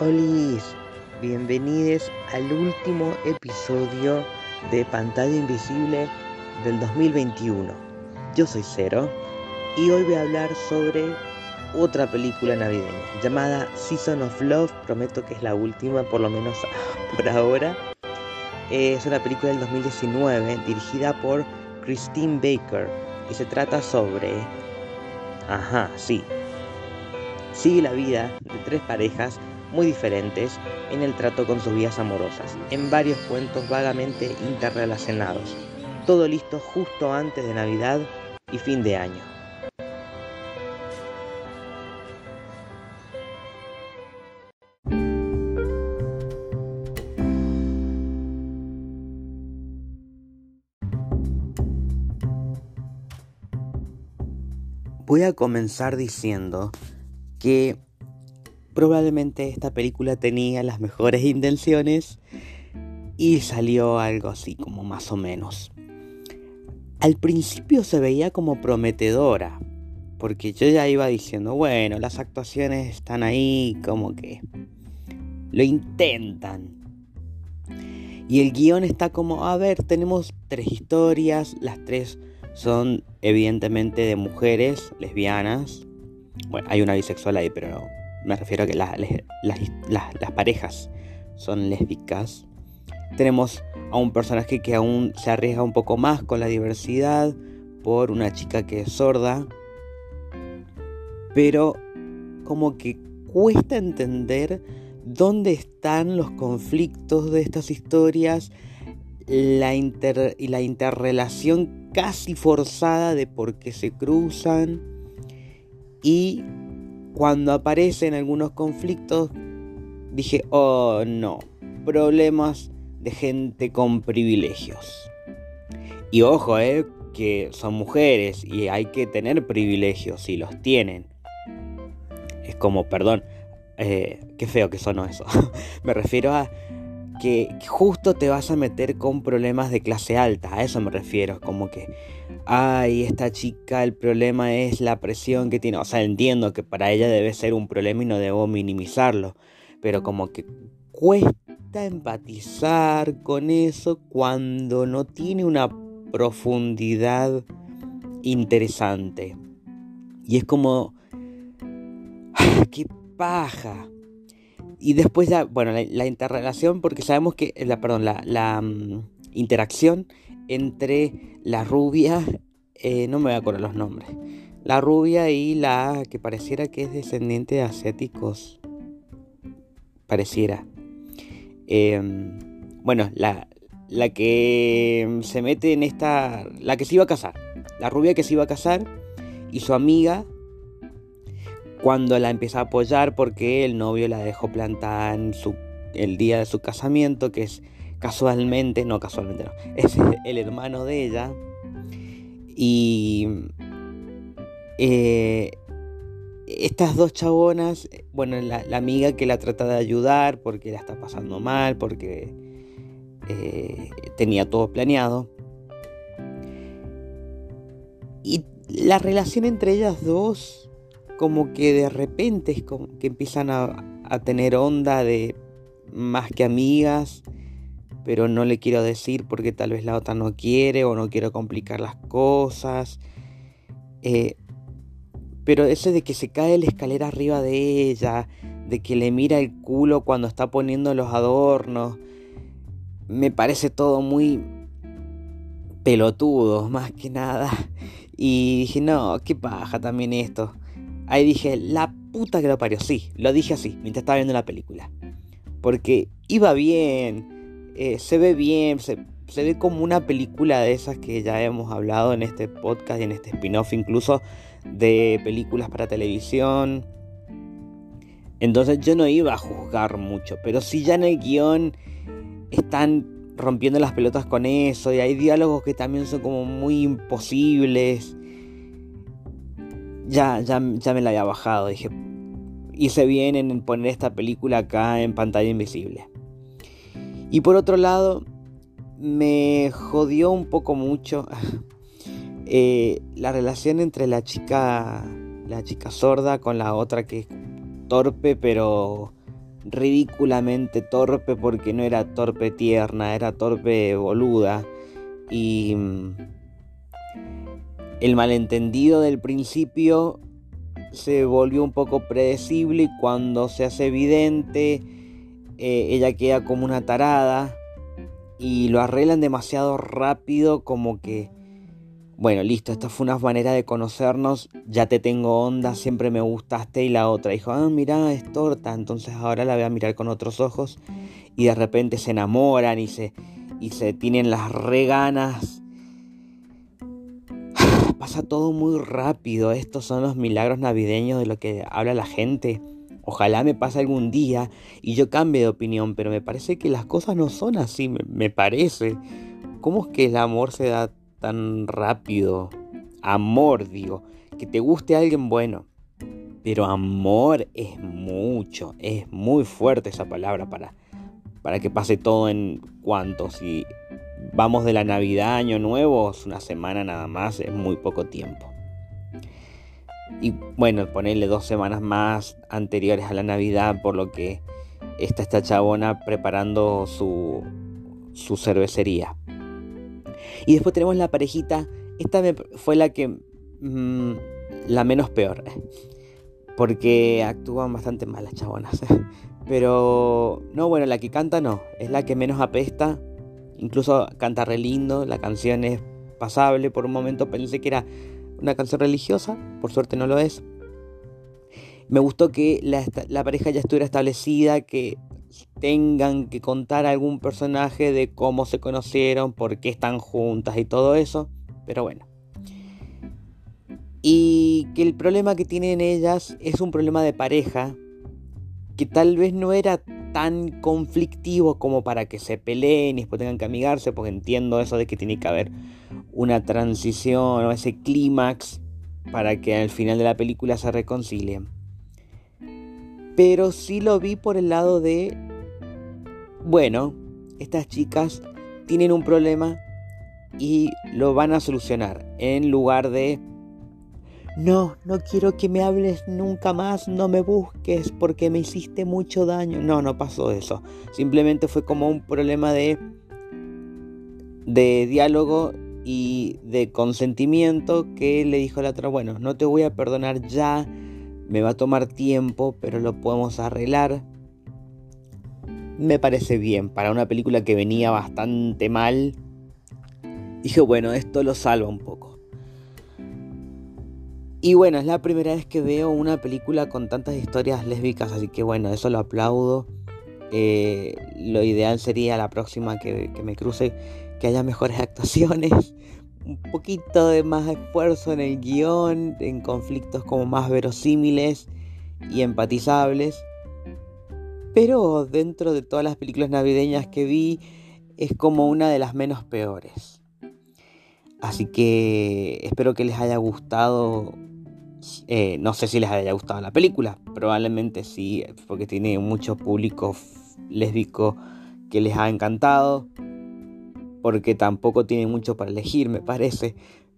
Olis, bienvenidos al último episodio de Pantalla Invisible del 2021. Yo soy Cero y hoy voy a hablar sobre otra película navideña llamada Season of Love. Prometo que es la última, por lo menos por ahora. Es una película del 2019 dirigida por Christine Baker y se trata sobre... Ajá, sí. Sigue la vida de tres parejas muy diferentes en el trato con sus vidas amorosas, en varios cuentos vagamente interrelacionados. Todo listo justo antes de Navidad y fin de año. Voy a comenzar diciendo que probablemente esta película tenía las mejores intenciones y salió algo así como más o menos. Al principio se veía como prometedora, porque yo ya iba diciendo, bueno, las actuaciones están ahí como que lo intentan. Y el guion está como, a ver, tenemos tres historias, las tres son evidentemente de mujeres lesbianas. Bueno, hay una bisexual ahí, pero no, me refiero a que las parejas son lésbicas. Tenemos a un personaje que aún se arriesga un poco más con la diversidad por una chica que es sorda. Pero como que cuesta entender dónde están los conflictos de estas historias la y la interrelación casi forzada de por qué se cruzan y cuando aparecen algunos conflictos, dije, oh no, problemas de gente con privilegios. Y ojo, eh, que son mujeres y hay que tener privilegios y los tienen. Es como, perdón, eh, qué feo que sonó eso. Me refiero a que justo te vas a meter con problemas de clase alta, a eso me refiero, como que, ay, esta chica, el problema es la presión que tiene, o sea, entiendo que para ella debe ser un problema y no debo minimizarlo, pero como que cuesta empatizar con eso cuando no tiene una profundidad interesante. Y es como, qué paja. Y después ya, bueno, la, interrelación, porque sabemos que, la, perdón, la, mm, interacción entre la rubia, eh, no me voy a acordar los nombres, la rubia y la que pareciera que es descendiente de asiáticos, pareciera. Em, bueno, la, la que se mete en esta, la que se iba a casar, la rubia que se iba a casar y su amiga cuando la empieza a apoyar porque el novio la dejó plantada en su, el día de su casamiento, que es casualmente, no casualmente no, es el hermano de ella. Y eh, estas dos chabonas, bueno, la, amiga que la trata de ayudar porque la está pasando mal, porque eh, tenía todo planeado. Y la relación entre ellas dos como que de repente es como que empiezan a, tener onda de más que amigas, pero no le quiero decir porque tal vez la otra no quiere o no quiero complicar las cosas. Eh, pero ese de que se cae la escalera arriba de ella, de que le mira el culo cuando está poniendo los adornos, me parece todo muy pelotudo, más que nada. Y dije, no, qué paja también esto. Ahí dije, la puta que lo parió. Sí, lo dije así, mientras estaba viendo la película. Porque iba bien, eh, se ve bien, se, ve como una película de esas que ya hemos hablado en este podcast y en este spin-off incluso de películas para televisión. Entonces yo no iba a juzgar mucho, pero si ya en el guion están rompiendo las pelotas con eso y hay diálogos que también son como muy imposibles ya, ya, ya me la había bajado. Dije, hice bien en poner esta película acá en pantalla invisible. Y por otro lado, me jodió un poco mucho eh, la relación entre la chica, la chica sorda con la otra que es torpe, pero ridículamente torpe porque no era torpe tierna, era torpe boluda. Y mm, el malentendido del principio se volvió un poco predecible y cuando se hace evidente, eh, ella queda como una tarada y lo arreglan demasiado rápido como que bueno, listo, esta fue una manera de conocernos, ya te tengo onda, siempre me gustaste y la otra dijo, ah, mira, es torta, entonces ahora la voy a mirar con otros ojos y de repente se enamoran y se, y se tienen las reganas. Pasa todo muy rápido, estos son los milagros navideños de lo que habla la gente. Ojalá me pase algún día y yo cambie de opinión, pero me parece que las cosas no son así, me, parece. ¿Cómo es que el amor se da tan rápido. Amor, digo. Que te guste alguien bueno. Pero amor es mucho, es muy fuerte esa palabra para, para que pase todo en cuanto. Si vamos de la Navidad, Año Nuevo, es una semana nada más, es muy poco tiempo. Y bueno, ponerle dos semanas más anteriores a la Navidad, por lo que está esta chabona preparando su, su cervecería. Y después tenemos la parejita. Esta fue la que. Mm, la menos peor. Porque actúan bastante mal las chabonas. Pero. No, bueno, la que canta no. Es la que menos apesta. Incluso canta re lindo. La canción es pasable. Por un momento pensé que era una canción religiosa. Por suerte no lo es. Me gustó que la, pareja ya estuviera establecida. Que tengan que contar algún personaje de cómo se conocieron, por qué están juntas y todo eso. Pero bueno. Y que el problema que tienen ellas es un problema de pareja que tal vez no era tan conflictivo como para que se peleen y después tengan que amigarse, porque entiendo eso de que tiene que haber una transición o ese clímax para que al final de la película se reconcilien. Pero sí lo vi por el lado de, bueno, estas chicas tienen un problema y lo van a solucionar. En lugar de, no, no quiero que me hables nunca más, no me busques porque me hiciste mucho daño. No, no pasó eso. Simplemente fue como un problema de, de diálogo y de consentimiento que le dijo la otra, bueno, no te voy a perdonar ya me va a tomar tiempo, pero lo podemos arreglar. Me parece bien. Para una película que venía bastante mal, dije, bueno, esto lo salva un poco. Y bueno, es la primera vez que veo una película con tantas historias lésbicas, así que bueno, eso lo aplaudo. Eh, lo ideal sería la próxima que, que me cruce que haya mejores actuaciones, un poquito de más esfuerzo en el guion, en conflictos como más verosímiles y empatizables. Pero dentro de todas las películas navideñas que vi, es como una de las menos peores. Así que espero que les haya gustado. Eh, no sé si les haya gustado la película, probablemente sí, porque tiene mucho público lésbico que les ha encantado porque tampoco tienen mucho para elegir, me parece.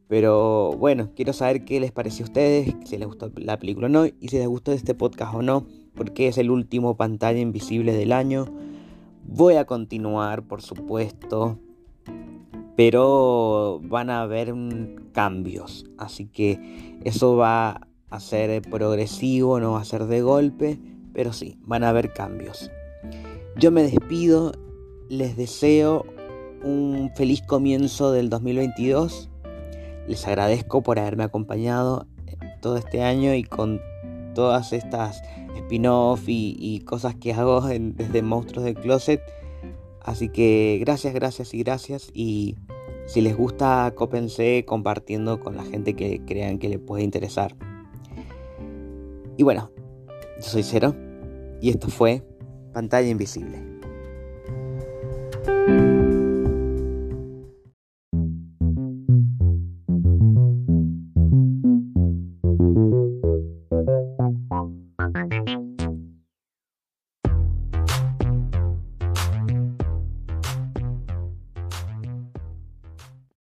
Pero bueno, quiero saber qué les parece a ustedes, si les gustó la película o no, y si les gustó este podcast o no, porque es el último pantalla invisible del año. Voy a continuar, por supuesto, pero van a haber cambios, así que eso va a ser progresivo, no va a ser de golpe, pero sí, van a haber cambios. Yo me despido, les deseo un feliz comienzo del 2022. Les agradezco por haberme acompañado todo este año y con todas estas spin-off y, cosas que hago desde Monstruos del Closet. Así que gracias, gracias y gracias. Y si les gusta, cópense compartiendo con la gente que crean que le puede interesar. Y bueno, yo soy Cero y esto fue Pantalla Invisible.